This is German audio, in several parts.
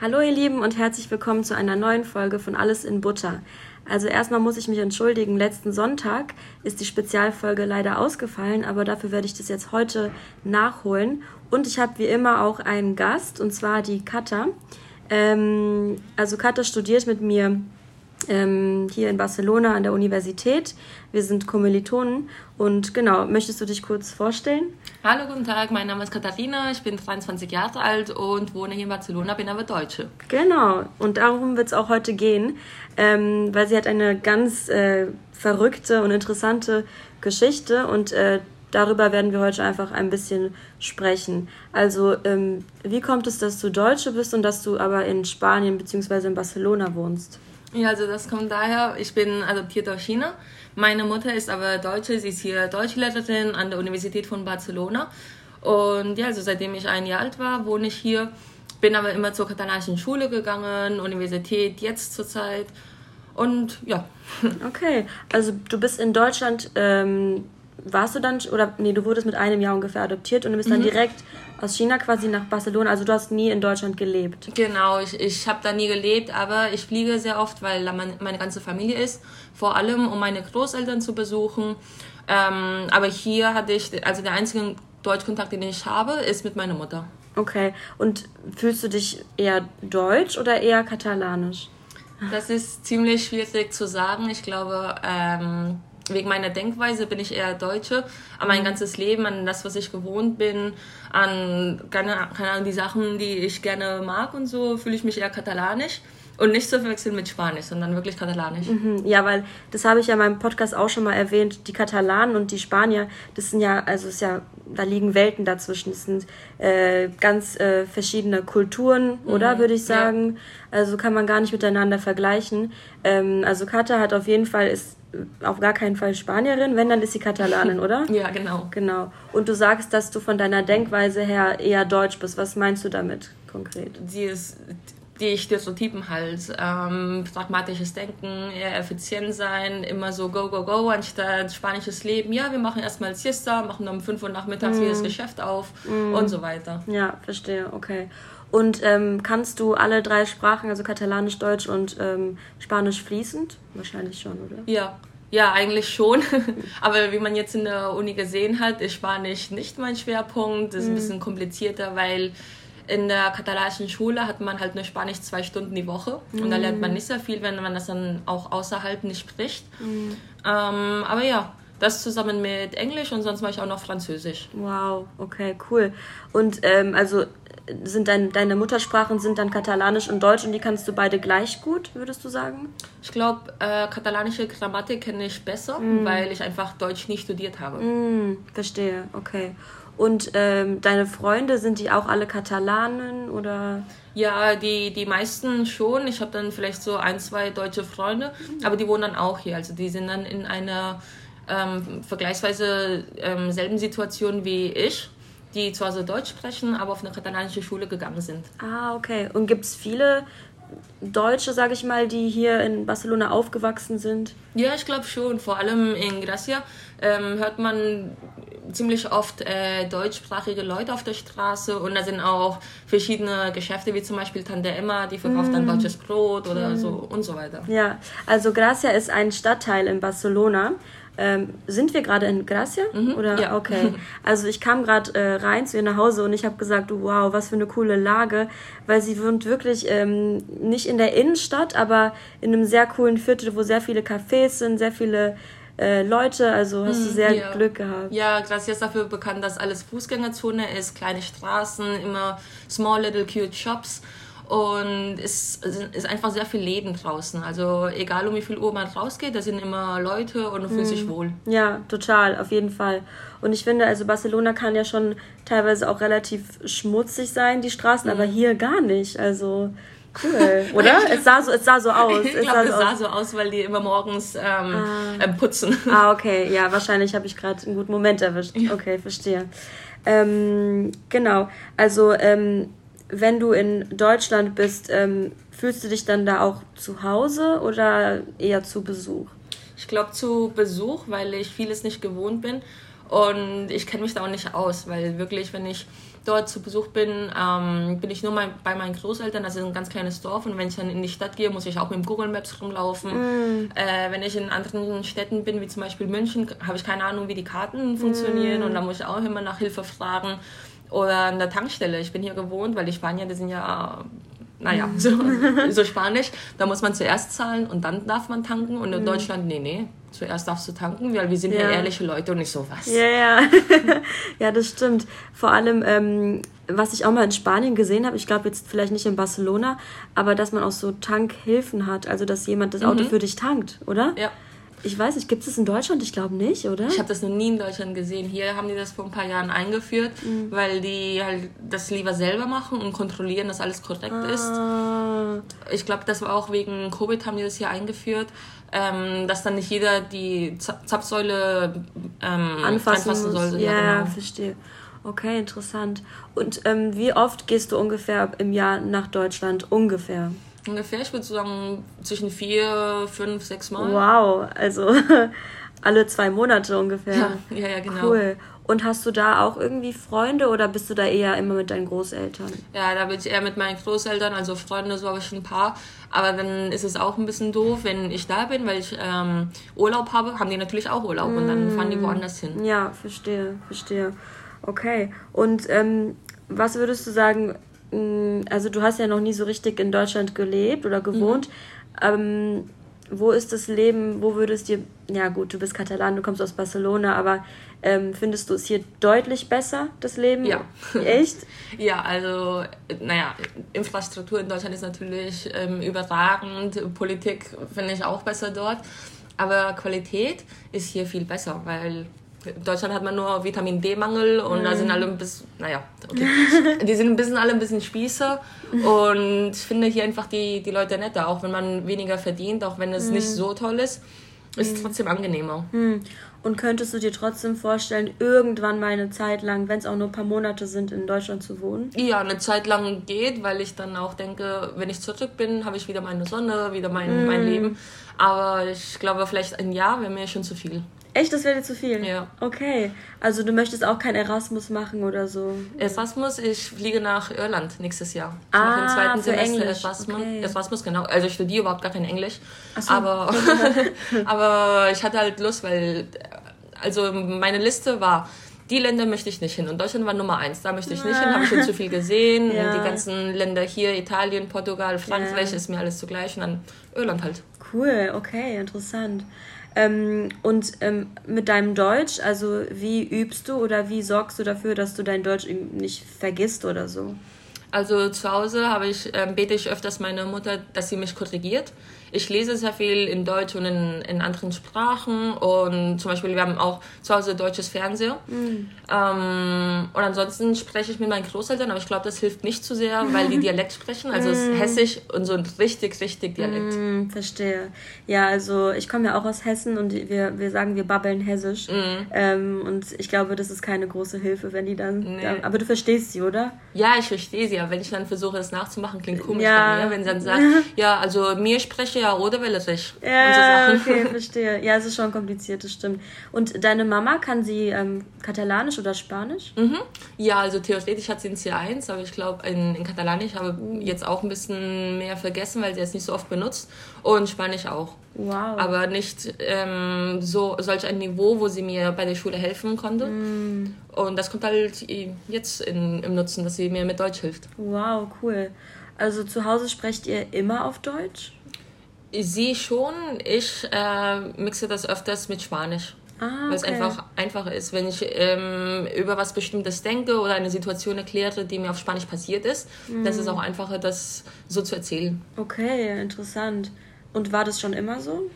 Hallo ihr Lieben und herzlich willkommen zu einer neuen Folge von Alles in Butter. Also erstmal muss ich mich entschuldigen, letzten Sonntag ist die Spezialfolge leider ausgefallen, aber dafür werde ich das jetzt heute nachholen. Und ich habe wie immer auch einen Gast, und zwar die Katha. Ähm, also Katha studiert mit mir ähm, hier in Barcelona an der Universität. Wir sind Kommilitonen und genau, möchtest du dich kurz vorstellen? Hallo, guten Tag, mein Name ist Katharina, ich bin 23 Jahre alt und wohne hier in Barcelona, bin aber Deutsche. Genau, und darum wird es auch heute gehen, ähm, weil sie hat eine ganz äh, verrückte und interessante Geschichte und äh, darüber werden wir heute einfach ein bisschen sprechen. Also, ähm, wie kommt es, dass du Deutsche bist und dass du aber in Spanien bzw. in Barcelona wohnst? Ja, also das kommt daher, ich bin adoptiert aus China. Meine Mutter ist aber Deutsche, sie ist hier Deutschlehrerin an der Universität von Barcelona. Und ja, also seitdem ich ein Jahr alt war, wohne ich hier. Bin aber immer zur katalanischen Schule gegangen, Universität jetzt zurzeit. Und ja. Okay, also du bist in Deutschland, ähm, warst du dann, oder nee, du wurdest mit einem Jahr ungefähr adoptiert und du bist dann mhm. direkt aus China quasi nach Barcelona. Also du hast nie in Deutschland gelebt. Genau, ich, ich habe da nie gelebt, aber ich fliege sehr oft, weil da meine, meine ganze Familie ist. Vor allem, um meine Großeltern zu besuchen. Ähm, aber hier hatte ich, also der einzige Deutschkontakt, den ich habe, ist mit meiner Mutter. Okay, und fühlst du dich eher deutsch oder eher katalanisch? Das ist ziemlich schwierig zu sagen. Ich glaube, ähm, wegen meiner Denkweise bin ich eher Deutsche, aber mein mhm. ganzes Leben an das, was ich gewohnt bin, an keine, keine Ahnung, die Sachen, die ich gerne mag und so, fühle ich mich eher katalanisch. Und nicht zu verwechseln mit Spanisch, sondern wirklich Katalanisch. Mhm, ja, weil das habe ich ja in meinem Podcast auch schon mal erwähnt. Die Katalanen und die Spanier, das sind ja, also ist ja, da liegen Welten dazwischen. Das sind äh, ganz äh, verschiedene Kulturen, mhm, oder würde ich sagen. Ja. Also kann man gar nicht miteinander vergleichen. Ähm, also Kata hat auf jeden Fall ist auf gar keinen Fall Spanierin, wenn, dann ist sie Katalanin, oder? ja, genau. Genau. Und du sagst, dass du von deiner Denkweise her eher deutsch bist. Was meinst du damit konkret? Die ist die Stereotypen halt, ähm, pragmatisches Denken, eher effizient sein, immer so go, go, go, anstatt spanisches Leben. Ja, wir machen erstmal Siesta, machen um 5 Uhr nachmittags mm. wieder das Geschäft auf mm. und so weiter. Ja, verstehe, okay. Und ähm, kannst du alle drei Sprachen, also Katalanisch, Deutsch und ähm, Spanisch fließend? Wahrscheinlich schon, oder? Ja. Ja, eigentlich schon. Aber wie man jetzt in der Uni gesehen hat, ist Spanisch nicht mein Schwerpunkt. Das ist ein mhm. bisschen komplizierter, weil in der katalanischen Schule hat man halt nur Spanisch zwei Stunden die Woche. Und da lernt man mhm. nicht sehr viel, wenn man das dann auch außerhalb nicht spricht. Mhm. Ähm, aber ja, das zusammen mit Englisch und sonst mache ich auch noch Französisch. Wow, okay, cool. Und ähm, also sind dein, deine Muttersprachen sind dann Katalanisch und Deutsch und die kannst du beide gleich gut, würdest du sagen? Ich glaube, äh, katalanische Grammatik kenne ich besser, mm. weil ich einfach Deutsch nicht studiert habe. Mm, verstehe, okay. Und ähm, deine Freunde, sind die auch alle Katalanen oder? Ja, die, die meisten schon. Ich habe dann vielleicht so ein, zwei deutsche Freunde, aber die wohnen dann auch hier. Also die sind dann in einer ähm, vergleichsweise ähm, selben Situation wie ich die zu Hause Deutsch sprechen, aber auf eine katalanische Schule gegangen sind. Ah, okay. Und gibt es viele Deutsche, sage ich mal, die hier in Barcelona aufgewachsen sind? Ja, ich glaube schon. Vor allem in Gracia ähm, hört man ziemlich oft äh, deutschsprachige Leute auf der Straße und da sind auch verschiedene Geschäfte, wie zum Beispiel Tante Emma, die verkauft mm. dann deutsches Brot oder mm. so und so weiter. Ja, also Gracia ist ein Stadtteil in Barcelona ähm, sind wir gerade in Gracia? Mhm, oder ja. okay. Also ich kam gerade äh, rein zu ihr nach Hause und ich habe gesagt, wow, was für eine coole Lage, weil sie wohnt wirklich ähm, nicht in der Innenstadt, aber in einem sehr coolen Viertel, wo sehr viele Cafés sind, sehr viele äh, Leute, also hast du mhm, sehr ja. Glück gehabt. Ja, Gracia ist dafür bekannt, dass alles Fußgängerzone ist, kleine Straßen, immer small little cute shops und es ist einfach sehr viel Leben draußen. Also egal um wie viel Uhr man rausgeht, da sind immer Leute und man fühlt sich mhm. wohl. Ja, total, auf jeden Fall. Und ich finde, also Barcelona kann ja schon teilweise auch relativ schmutzig sein, die Straßen, mhm. aber hier gar nicht. Also Cool, oder? es, sah so, es sah so aus. Ich glaube, es, sah, es sah so aus, weil die immer morgens ähm, ah. putzen. Ah, okay. Ja, wahrscheinlich habe ich gerade einen guten Moment erwischt. Okay, verstehe. Ähm, genau. Also, ähm, wenn du in Deutschland bist, ähm, fühlst du dich dann da auch zu Hause oder eher zu Besuch? Ich glaube zu Besuch, weil ich vieles nicht gewohnt bin und ich kenne mich da auch nicht aus, weil wirklich, wenn ich dort zu Besuch bin, ähm, bin ich nur mal bei meinen Großeltern. Das ist ein ganz kleines Dorf. Und wenn ich dann in die Stadt gehe, muss ich auch mit Google Maps rumlaufen. Mm. Äh, wenn ich in anderen Städten bin, wie zum Beispiel München, habe ich keine Ahnung, wie die Karten funktionieren. Mm. Und da muss ich auch immer nach Hilfe fragen. Oder an der Tankstelle. Ich bin hier gewohnt, weil die Spanier, die sind ja naja, so, so Spanisch. Da muss man zuerst zahlen und dann darf man tanken. Und in mhm. Deutschland, nee, nee, zuerst darfst du tanken, weil wir sind ja, ja ehrliche Leute und nicht sowas. Ja, ja. ja, das stimmt. Vor allem, ähm, was ich auch mal in Spanien gesehen habe, ich glaube jetzt vielleicht nicht in Barcelona, aber dass man auch so Tankhilfen hat, also dass jemand das Auto mhm. für dich tankt, oder? Ja. Ich weiß nicht, gibt es das in Deutschland? Ich glaube nicht, oder? Ich habe das noch nie in Deutschland gesehen. Hier haben die das vor ein paar Jahren eingeführt, mhm. weil die halt das lieber selber machen und kontrollieren, dass alles korrekt ah. ist. Ich glaube, das war auch wegen Covid haben die das hier eingeführt, ähm, dass dann nicht jeder die Zapfsäule ähm, anfassen, anfassen soll. Ja, ja genau. verstehe. Okay, interessant. Und ähm, wie oft gehst du ungefähr im Jahr nach Deutschland? Ungefähr? Ungefähr, ich würde sagen, zwischen vier, fünf, sechs Mal. Wow, also alle zwei Monate ungefähr. Ja, ja, ja, genau. Cool. Und hast du da auch irgendwie Freunde oder bist du da eher immer mit deinen Großeltern? Ja, da bin ich eher mit meinen Großeltern, also Freunde, so habe ich ein paar. Aber dann ist es auch ein bisschen doof, wenn ich da bin, weil ich ähm, Urlaub habe, haben die natürlich auch Urlaub mm. und dann fahren die mm. woanders hin. Ja, verstehe, verstehe. Okay. Und ähm, was würdest du sagen, also du hast ja noch nie so richtig in Deutschland gelebt oder gewohnt. Mhm. Ähm, wo ist das Leben, wo würdest du, ja gut, du bist Katalan, du kommst aus Barcelona, aber ähm, findest du es hier deutlich besser, das Leben? Ja. Echt? ja, also, naja, Infrastruktur in Deutschland ist natürlich ähm, überragend, Politik finde ich auch besser dort, aber Qualität ist hier viel besser, weil in Deutschland hat man nur Vitamin D-Mangel und mhm. da sind alle ein bisschen, naja, okay. die sind ein bisschen alle ein bisschen Spießer und ich finde hier einfach die, die Leute netter, auch wenn man weniger verdient, auch wenn es mhm. nicht so toll ist, ist es mhm. trotzdem angenehmer. Mhm. Und könntest du dir trotzdem vorstellen, irgendwann mal eine Zeit lang, wenn es auch nur ein paar Monate sind, in Deutschland zu wohnen? Ja, eine Zeit lang geht, weil ich dann auch denke, wenn ich zurück bin, habe ich wieder meine Sonne, wieder mein, mein mhm. Leben. Aber ich glaube, vielleicht ein Jahr wäre mir schon zu viel. Echt, das wäre dir zu viel? Ja. Okay. Also du möchtest auch kein Erasmus machen oder so? Erasmus, ich fliege nach Irland nächstes Jahr. Ich ah, im zweiten Semester Englisch. Erasmus. Okay. Erasmus, genau. Also ich studiere überhaupt gar kein Englisch. Ach so. Aber, aber ich hatte halt Lust, weil also meine Liste war die Länder möchte ich nicht hin. Und Deutschland war Nummer eins. Da möchte ich nicht hin, habe ich schon zu viel gesehen. Ja. Die ganzen Länder hier, Italien, Portugal, Frankreich, ja. ist mir alles zugleich. Und dann Irland halt. Cool, okay, interessant. Ähm, und ähm, mit deinem Deutsch, also wie übst du oder wie sorgst du dafür, dass du dein Deutsch nicht vergisst oder so? Also zu Hause habe ich, ähm, bete ich öfters meine Mutter, dass sie mich korrigiert ich lese sehr viel in Deutsch und in, in anderen Sprachen und zum Beispiel wir haben auch zu Hause deutsches Fernsehen. Mhm. Ähm, und ansonsten spreche ich mit meinen Großeltern, aber ich glaube, das hilft nicht zu sehr, weil die Dialekt sprechen. Also es ist mhm. hessisch und so ein richtig, richtig Dialekt. Mm, verstehe. Ja, also ich komme ja auch aus Hessen und wir, wir sagen, wir babbeln hessisch. Mm. Ähm, und ich glaube, das ist keine große Hilfe, wenn die dann, nee. dann. Aber du verstehst sie, oder? Ja, ich verstehe sie, aber wenn ich dann versuche, es nachzumachen, klingt komisch ja. bei mir. Wenn sie dann sagt, ja, also mir spreche ja oder will es nicht. Ja, okay, verstehe. Ja, es ist schon kompliziert, das stimmt. Und deine Mama, kann sie ähm, Katalanisch oder Spanisch? Mhm. Ja, also theoretisch hat sie ein C1, aber ich glaube, in, in Katalanisch habe ich jetzt auch ein bisschen mehr vergessen, weil sie es nicht so oft benutzt. Und Spanisch auch. Wow. Aber nicht ähm, so solch ein Niveau, wo sie mir bei der Schule helfen konnte. Mm. Und das kommt halt jetzt in, im Nutzen, dass sie mir mit Deutsch hilft. Wow, cool. Also zu Hause sprecht ihr immer auf Deutsch? Sie schon, ich äh, mixe das öfters mit Spanisch. Ah, okay. Weil es einfach einfacher ist, wenn ich ähm, über was Bestimmtes denke oder eine Situation erkläre, die mir auf Spanisch passiert ist, mm. das ist auch einfacher, das so zu erzählen. Okay, interessant. Und war das schon immer so?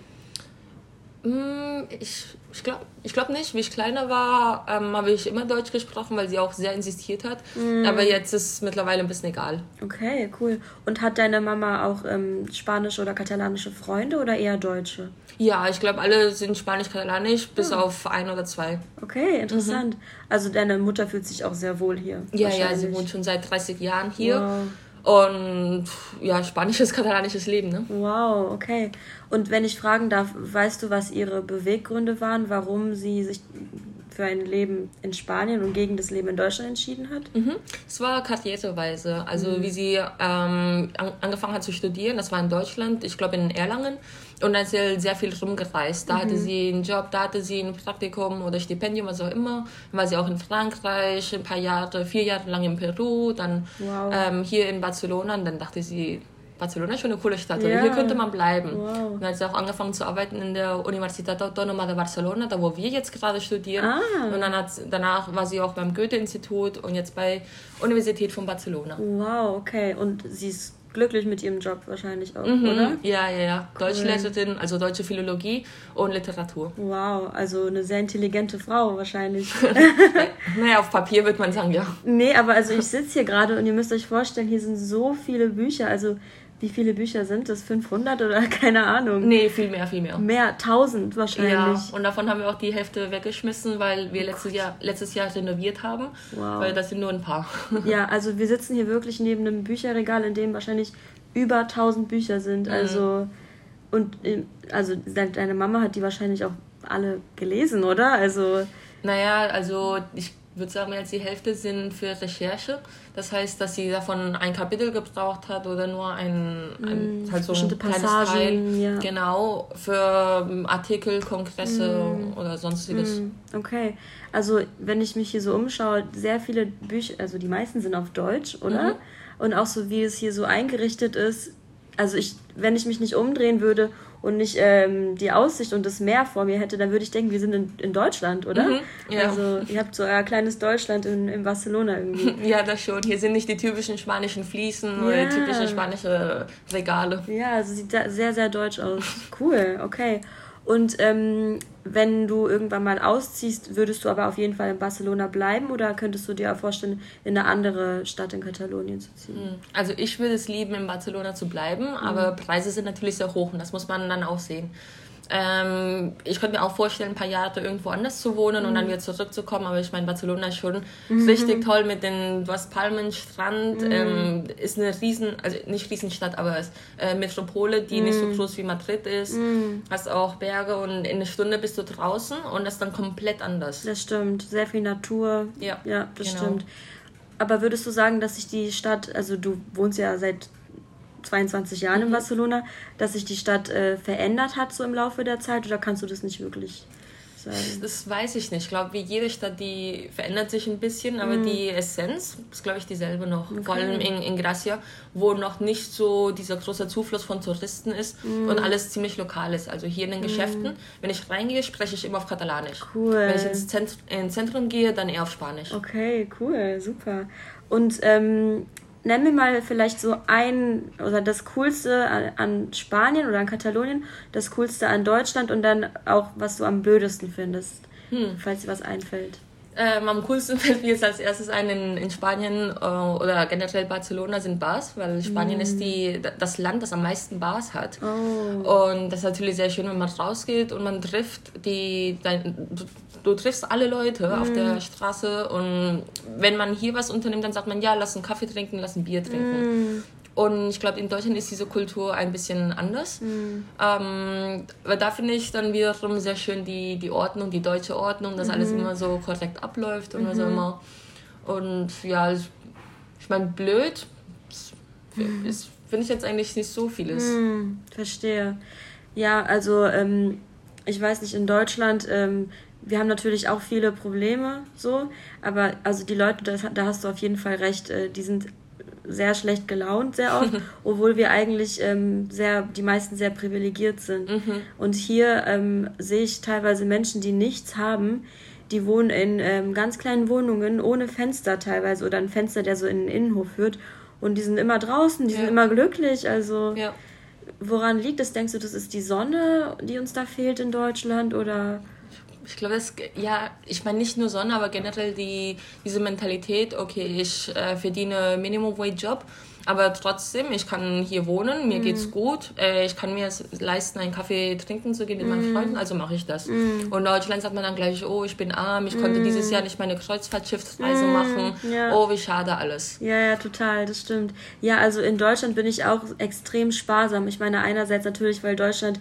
Mm, ich ich glaube ich glaub nicht. Wie ich kleiner war, ähm, habe ich immer Deutsch gesprochen, weil sie auch sehr insistiert hat. Mm. Aber jetzt ist es mittlerweile ein bisschen egal. Okay, cool. Und hat deine Mama auch ähm, spanische oder katalanische Freunde oder eher deutsche? Ja, ich glaube, alle sind spanisch-katalanisch, bis ah. auf ein oder zwei. Okay, interessant. Mhm. Also deine Mutter fühlt sich auch sehr wohl hier. Ja, ja, sie wohnt schon seit 30 Jahren hier. Wow. Und ja, spanisches, katalanisches Leben, ne? Wow, okay. Und wenn ich fragen darf, weißt du, was ihre Beweggründe waren, warum sie sich für ein Leben in Spanien und gegen das Leben in Deutschland entschieden hat? Mhm. Es war karriereweise. Also mhm. wie sie ähm, angefangen hat zu studieren, das war in Deutschland, ich glaube in Erlangen. Und dann ist sie sehr viel rumgereist. Da mhm. hatte sie einen Job, da hatte sie ein Praktikum oder Stipendium, was auch immer. Dann war sie auch in Frankreich ein paar Jahre, vier Jahre lang in Peru, dann wow. ähm, hier in Barcelona. Und dann dachte sie, Barcelona ist schon eine coole Stadt, ja. hier könnte man bleiben. Wow. Und dann hat sie auch angefangen zu arbeiten in der Universitat Autónoma de Barcelona, da wo wir jetzt gerade studieren. Ah. Und dann hat, danach war sie auch beim Goethe-Institut und jetzt bei Universität von Barcelona. Wow, okay. Und sie ist glücklich mit ihrem Job wahrscheinlich auch, mhm. oder? Ja, ja, ja. Cool. Deutschlehrerin, also deutsche Philologie und Literatur. Wow, also eine sehr intelligente Frau wahrscheinlich. naja, auf Papier würde man sagen, ja. Nee, aber also ich sitze hier gerade und ihr müsst euch vorstellen, hier sind so viele Bücher. Also wie viele Bücher sind das? 500 oder keine Ahnung? Nee, viel mehr, viel mehr. Mehr, 1000 wahrscheinlich. Ja, und davon haben wir auch die Hälfte weggeschmissen, weil wir oh letztes, Jahr, letztes Jahr renoviert haben. Wow. Weil das sind nur ein paar. Ja, also wir sitzen hier wirklich neben einem Bücherregal, in dem wahrscheinlich über 1000 Bücher sind. Mhm. Also, und also deine Mama hat die wahrscheinlich auch alle gelesen, oder? Also. Naja, also ich würde sagen, mehr als die Hälfte sind für Recherche. Das heißt, dass sie davon ein Kapitel gebraucht hat oder nur ein, ein mm, halt so ein kleines Teil. Ja. Genau, für ähm, Artikel, Kongresse mm. oder sonstiges. Mm. Okay, also wenn ich mich hier so umschaue, sehr viele Bücher, also die meisten sind auf Deutsch, oder? Mhm. Und auch so, wie es hier so eingerichtet ist. Also ich, wenn ich mich nicht umdrehen würde und nicht ähm, die Aussicht und das Meer vor mir hätte, dann würde ich denken, wir sind in, in Deutschland, oder? Mhm, ja. Also ihr habt so euer kleines Deutschland in, in Barcelona irgendwie. Ja, das schon. Hier sind nicht die typischen spanischen Fliesen ja. oder die typischen spanischen Regale. Ja, also sieht sehr, sehr deutsch aus. Cool, okay. Und ähm, wenn du irgendwann mal ausziehst, würdest du aber auf jeden Fall in Barcelona bleiben oder könntest du dir auch vorstellen, in eine andere Stadt in Katalonien zu ziehen? Hm. Also ich würde es lieben, in Barcelona zu bleiben, mhm. aber Preise sind natürlich sehr hoch und das muss man dann auch sehen. Ähm, ich könnte mir auch vorstellen, ein paar Jahre irgendwo anders zu wohnen mhm. und dann mhm. wieder zurückzukommen. Aber ich meine, Barcelona ist schon mhm. richtig toll mit den, du hast Palmen, Strand, mhm. ähm, ist eine riesen, also nicht Riesenstadt, aber ist, äh, Metropole, die nicht so mhm. groß wie Madrid ist. Mhm. Hast auch Berge und in einer Stunde bist du draußen und das ist dann komplett anders. Das stimmt, sehr viel Natur. Ja, ja das genau. stimmt. Aber würdest du sagen, dass sich die Stadt, also du wohnst ja seit 22 Jahren mhm. in Barcelona, dass sich die Stadt äh, verändert hat so im Laufe der Zeit oder kannst du das nicht wirklich sagen? Das weiß ich nicht. Ich glaube, wie jede Stadt, die verändert sich ein bisschen, aber mhm. die Essenz ist, glaube ich, dieselbe noch. Okay. Vor allem in, in Gracia, wo noch nicht so dieser große Zufluss von Touristen ist mhm. und alles ziemlich lokal ist. Also hier in den mhm. Geschäften, wenn ich reingehe, spreche ich immer auf Katalanisch. Cool. Wenn ich ins Zentrum, ins Zentrum gehe, dann eher auf Spanisch. Okay, cool, super. Und ähm, nenn mir mal vielleicht so ein oder das Coolste an, an, Spanien oder an Katalonien, das Coolste an Deutschland und dann auch, was du am blödesten findest, hm. falls dir was einfällt. Ähm, am coolsten fällt mir jetzt als erstes ein in, in Spanien äh, oder generell Barcelona sind Bars, weil Spanien mm. ist die, das Land, das am meisten Bars hat. Oh. Und das ist natürlich sehr schön, wenn man rausgeht und man trifft die, dein, du, du, triffst alle Leute mm. auf der Straße und wenn man hier was unternimmt, dann sagt man, ja, lass einen Kaffee trinken, lass ein Bier trinken. Mm. Und ich glaube, in Deutschland ist diese Kultur ein bisschen anders. Mhm. Ähm, aber da finde ich dann wiederum sehr schön die, die Ordnung, die deutsche Ordnung, dass mhm. alles immer so korrekt abläuft und mhm. was auch immer. Und ja, ich meine, blöd mhm. finde ich jetzt eigentlich nicht so vieles. Mhm, verstehe. Ja, also ähm, ich weiß nicht, in Deutschland ähm, wir haben natürlich auch viele Probleme, so, aber also die Leute, das, da hast du auf jeden Fall recht, äh, die sind sehr schlecht gelaunt sehr oft, obwohl wir eigentlich ähm, sehr, die meisten sehr privilegiert sind. Mhm. Und hier ähm, sehe ich teilweise Menschen, die nichts haben, die wohnen in ähm, ganz kleinen Wohnungen ohne Fenster teilweise oder ein Fenster, der so in den Innenhof führt. Und die sind immer draußen, die ja. sind immer glücklich. Also ja. woran liegt das? Denkst du, das ist die Sonne, die uns da fehlt in Deutschland oder? Ich glaube, das, ja, ich meine nicht nur Sonne, aber generell die, diese Mentalität, okay, ich äh, verdiene Minimum Wage Job, aber trotzdem, ich kann hier wohnen, mir mm. geht's gut, äh, ich kann mir es leisten, einen Kaffee trinken zu gehen mit mm. meinen Freunden, also mache ich das. Mm. Und in Deutschland sagt man dann gleich, oh, ich bin arm, ich konnte dieses Jahr nicht meine Kreuzfahrtschiffsreise mm. machen, ja. oh, wie schade alles. Ja, ja, total, das stimmt. Ja, also in Deutschland bin ich auch extrem sparsam. Ich meine einerseits natürlich, weil Deutschland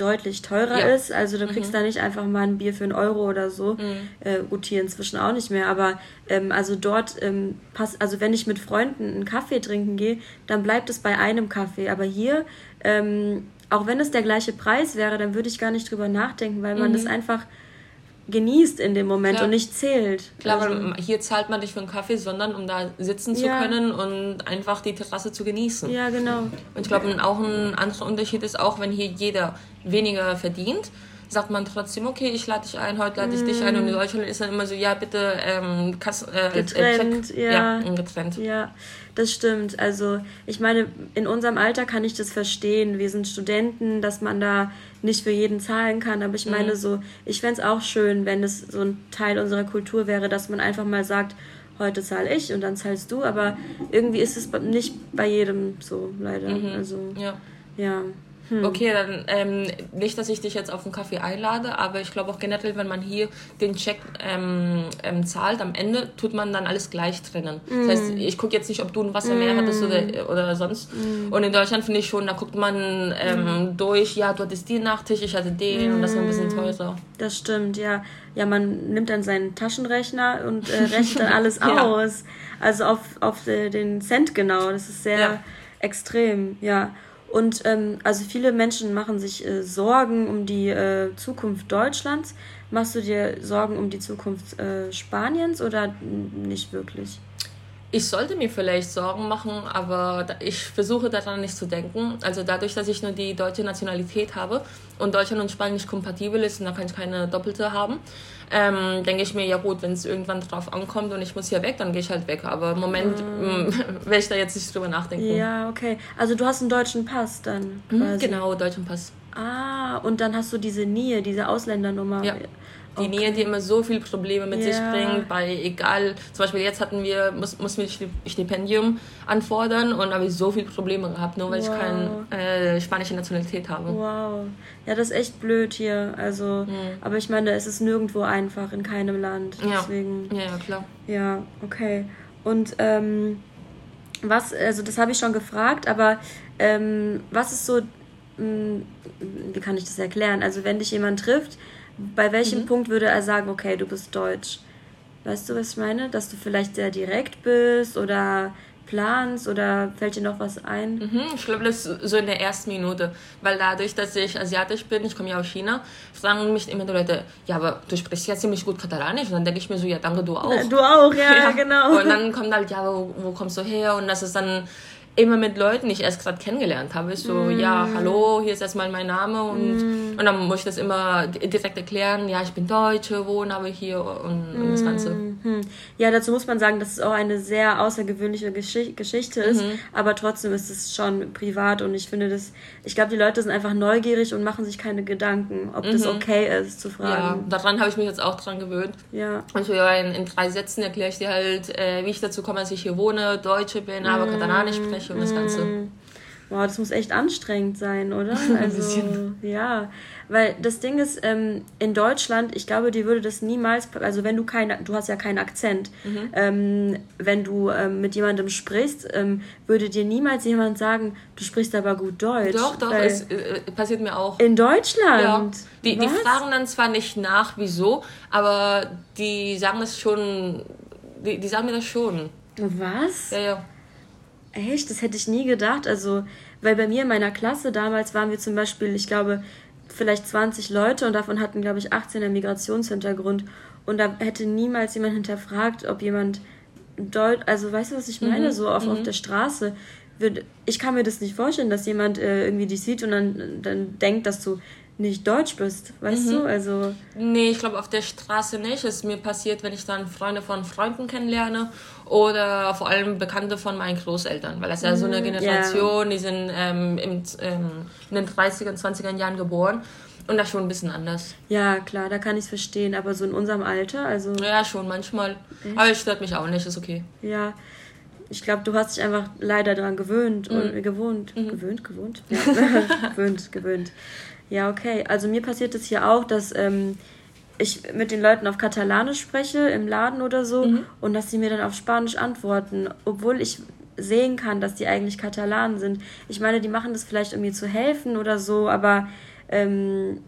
deutlich teurer ja. ist. Also du kriegst mhm. da nicht einfach mal ein Bier für einen Euro oder so. Mhm. Äh, gut, hier inzwischen auch nicht mehr. Aber ähm, also dort ähm, passt, also wenn ich mit Freunden einen Kaffee trinken gehe, dann bleibt es bei einem Kaffee. Aber hier, ähm, auch wenn es der gleiche Preis wäre, dann würde ich gar nicht drüber nachdenken, weil man mhm. das einfach genießt in dem Moment Klar. und nicht zählt. Klar, also, hier zahlt man nicht für einen Kaffee, sondern um da sitzen zu ja. können und einfach die Terrasse zu genießen. Ja, genau. Und ich glaube, auch ein anderer Unterschied ist auch, wenn hier jeder weniger verdient, sagt man trotzdem, okay, ich lade dich ein, heute lade ich mm. dich ein. Und in mhm. Deutschland ist dann immer so, ja, bitte ähm, Kass, äh, getrennt. Äh, ja. ja, getrennt. Ja, das stimmt. Also ich meine, in unserem Alter kann ich das verstehen. Wir sind Studenten, dass man da nicht für jeden zahlen kann. Aber ich mhm. meine so, ich fände es auch schön, wenn es so ein Teil unserer Kultur wäre, dass man einfach mal sagt, heute zahle ich und dann zahlst du. Aber irgendwie ist es nicht bei jedem so, leider. Mhm. Also ja. ja. Hm. Okay, dann ähm, nicht, dass ich dich jetzt auf einen Kaffee einlade, aber ich glaube auch generell, wenn man hier den Check ähm, ähm, zahlt, am Ende tut man dann alles gleich trennen. Mm. Das heißt, hm. ich gucke jetzt nicht, ob du ein Wasser mehr hattest oder, hm. oder sonst. Mm. Und in Deutschland finde ich schon, da guckt man mm. durch, ja, du hattest den Nachtisch, ich hatte den und das war ein bisschen teurer. Das stimmt, ja. Ja, man nimmt dann seinen Taschenrechner und äh, rechnet dann alles ja. aus. Also auf, auf äh, den Cent genau. Das ist sehr ja. extrem, ja. Und ähm, also viele Menschen machen sich äh, Sorgen um die äh, Zukunft Deutschlands. Machst du dir Sorgen um die Zukunft äh, Spaniens oder nicht wirklich? Ich sollte mir vielleicht Sorgen machen, aber ich versuche daran nicht zu denken. Also dadurch, dass ich nur die deutsche Nationalität habe und Deutschland und Spanien nicht kompatibel ist, und da kann ich keine doppelte haben, ähm, denke ich mir, ja gut, wenn es irgendwann drauf ankommt und ich muss hier weg, dann gehe ich halt weg. Aber im Moment mhm. werde ich da jetzt nicht drüber nachdenken. Ja, okay. Also du hast einen deutschen Pass dann mhm. Genau, deutschen Pass. Ah, und dann hast du diese NIE, diese Ausländernummer. Ja die okay. Nähe, die immer so viele Probleme mit ja. sich bringt, bei egal, zum Beispiel jetzt hatten wir, muss, mussten wir Stipendium anfordern und habe ich so viele Probleme gehabt, nur weil wow. ich keine äh, spanische Nationalität habe. Wow. Ja, das ist echt blöd hier. Also, mhm. aber ich meine, es ist nirgendwo einfach, in keinem Land. Deswegen, ja, ja, klar. Ja, okay. Und ähm, was, also das habe ich schon gefragt, aber ähm, was ist so, mh, hm, wie kann ich das erklären? Also wenn dich jemand trifft, bei welchem mhm. Punkt würde er sagen, okay, du bist deutsch? Weißt du, was ich meine? Dass du vielleicht sehr direkt bist oder planst oder fällt dir noch was ein? Mhm, ich glaube, das ist so in der ersten Minute. Weil dadurch, dass ich asiatisch bin, ich komme ja aus China, fragen mich immer die Leute, ja, aber du sprichst ja ziemlich gut Katalanisch. Und dann denke ich mir so, ja, danke, du auch. Du auch, ja, ja. genau. Und dann kommt halt, ja, wo, wo kommst du her? Und das ist dann immer mit Leuten, die ich erst gerade kennengelernt habe. So, mm. ja, hallo, hier ist erstmal mein Name und, mm. und dann muss ich das immer direkt erklären, ja, ich bin Deutsche, wohne aber hier und, und das Ganze. Mm. Ja, dazu muss man sagen, dass es auch eine sehr außergewöhnliche Geschichte, Geschichte ist, mhm. aber trotzdem ist es schon privat und ich finde das, ich glaube, die Leute sind einfach neugierig und machen sich keine Gedanken, ob mhm. das okay ist zu fragen. Ja, daran habe ich mich jetzt auch dran gewöhnt. Ja. Und so, ja, in, in drei Sätzen erkläre ich dir halt, äh, wie ich dazu komme, dass ich hier wohne, Deutsche bin, aber mm. Katalanisch spreche und das Ganze. Mm. Boah, das muss echt anstrengend sein, oder? Also, ja. Weil das Ding ist, ähm, in Deutschland, ich glaube, dir würde das niemals, also wenn du keine, du hast ja keinen Akzent, mhm. ähm, wenn du ähm, mit jemandem sprichst, ähm, würde dir niemals jemand sagen, du sprichst aber gut Deutsch. Doch, doch, es äh, passiert mir auch. In Deutschland? Ja. Die, die fragen dann zwar nicht nach, wieso, aber die sagen das schon, die, die sagen mir das schon. Was? Ja, ja. Echt? Das hätte ich nie gedacht. Also, weil bei mir in meiner Klasse damals waren wir zum Beispiel, ich glaube, vielleicht 20 Leute und davon hatten, glaube ich, 18 einen Migrationshintergrund. Und da hätte niemals jemand hinterfragt, ob jemand Deutsch, also weißt du, was ich meine? Mhm. So auf, mhm. auf der Straße. Ich kann mir das nicht vorstellen, dass jemand äh, irgendwie dich sieht und dann, dann denkt, dass du nicht deutsch bist, weißt mhm. du? Also nee, ich glaube auf der Straße nicht. Es ist mir passiert, wenn ich dann Freunde von Freunden kennenlerne oder vor allem Bekannte von meinen Großeltern, weil das ja so eine mhm, Generation, yeah. die sind ähm, im, ähm, in den 30er, 20er Jahren geboren und das schon ein bisschen anders. Ja, klar, da kann ich es verstehen, aber so in unserem Alter, also... Ja, schon manchmal. Echt? Aber es stört mich auch nicht, ist okay. Ja, ich glaube, du hast dich einfach leider daran gewöhnt mhm. und gewohnt. Mhm. Gewöhnt, gewohnt? Ja. gewöhnt, gewöhnt. Ja, okay. Also mir passiert es hier auch, dass ähm, ich mit den Leuten auf Katalanisch spreche im Laden oder so mhm. und dass sie mir dann auf Spanisch antworten, obwohl ich sehen kann, dass die eigentlich Katalanen sind. Ich meine, die machen das vielleicht, um mir zu helfen oder so, aber ähm,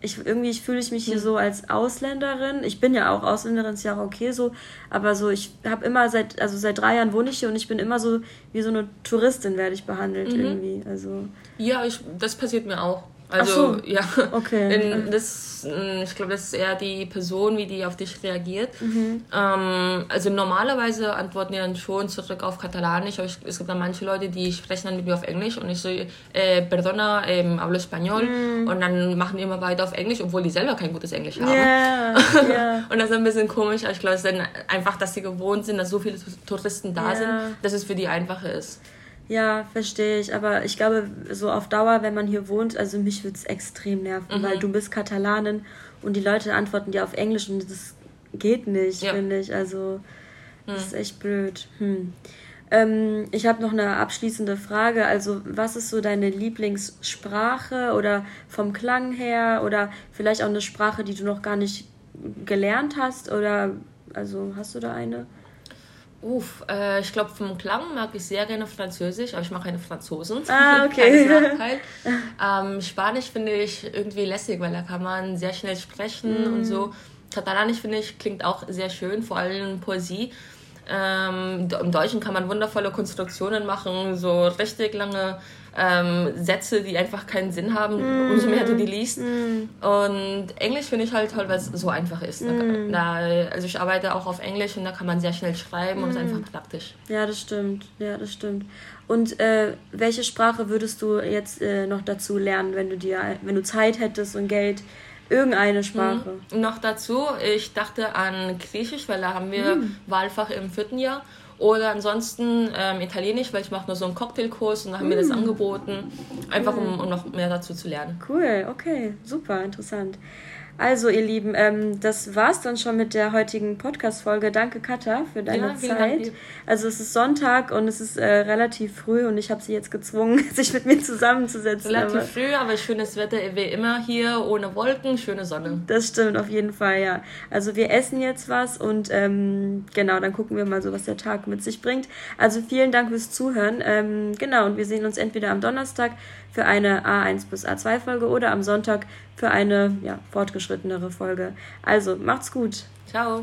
ich irgendwie fühle ich mich hier so als Ausländerin. Ich bin ja auch Ausländerin, ist ja auch okay so, aber so ich habe immer seit also seit drei Jahren wohne ich hier und ich bin immer so wie so eine Touristin werde ich behandelt Mhm. irgendwie. Also Ja, ich, das passiert mir auch. Also, so. ja. Okay. In, das, mh, ich glaube, das ist eher die Person, wie die auf dich reagiert. Mhm. Ähm, also normalerweise antworten die dann schon zurück auf Katalanisch, aber ich, es gibt dann manche Leute, die sprechen dann mit mir auf Englisch und ich so, äh, perdona, ähm, hablo español Mhm. und dann machen die immer weiter auf Englisch, obwohl die selber kein gutes Englisch haben. ja, ja. Und das ist ein bisschen komisch, aber ich glaube, es ist dann einfach, dass sie gewohnt sind, dass so viele Touristen da Ja. sind, dass es für die einfacher ist. Ja, verstehe ich. Aber ich glaube, so auf Dauer, wenn man hier wohnt, also mich würde es extrem nerven, Mhm. weil du bist Katalanin und die Leute antworten dir auf Englisch und das geht nicht, Ja. Mhm. finde ich. Also, das ist echt blöd. Hm. Ähm, ich habe noch eine abschließende Frage. Also, was ist so deine Lieblingssprache oder vom Klang her oder vielleicht auch eine Sprache, die du noch gar nicht gelernt hast? Oder, also, hast du da eine? Uff, äh, ich glaube, vom Klang mag ich sehr gerne Französisch, aber ich mag keine Franzosen. Ah, okay. Nachteil. ähm, Spanisch finde ich irgendwie lässig, weil da kann man sehr schnell sprechen und so. Katalanisch finde ich klingt auch sehr schön, vor allem Poesie. Ähm, Im Deutschen kann man wundervolle Konstruktionen machen, so richtig lange ähm, Sätze, die einfach keinen Sinn haben, umso mehr du die liest. Und Englisch finde ich halt toll, weil es so einfach ist. Da, da, also ich arbeite auch auf Englisch und da kann man sehr schnell schreiben und ist einfach praktisch. Ja, das stimmt. Ja, das stimmt. Und äh, welche Sprache würdest du jetzt äh, noch dazu lernen, wenn du dir, wenn du Zeit hättest und Geld? Irgendeine Sprache. Noch dazu, ich dachte an Griechisch, weil da haben wir Wahlfach im vierten Jahr. Oder ansonsten ähm, Italienisch, weil ich mache nur so einen Cocktailkurs und da haben wir das angeboten. Einfach um, um noch mehr dazu zu lernen. Cool, okay, super, interessant. Also, ihr Lieben, ähm, das war's dann schon mit der heutigen Podcast-Folge. Danke, Katha, für deine Ja, Dank Zeit. dir. Also, es ist Sonntag und es ist äh, relativ früh und ich habe sie jetzt gezwungen, sich mit mir zusammenzusetzen. Relativ aber- früh, aber schönes Wetter wie immer hier, ohne Wolken, schöne Sonne. Das stimmt, auf jeden Fall, ja. Also wir essen jetzt was und ähm, genau, dann gucken wir mal so, was der Tag mit sich bringt. Also vielen Dank fürs Zuhören. Ähm, genau, und wir sehen uns entweder am Donnerstag für eine A1 bis A2 Folge oder am Sonntag für eine ja, fortgeschrittenere Folge. Also macht's gut. Ciao.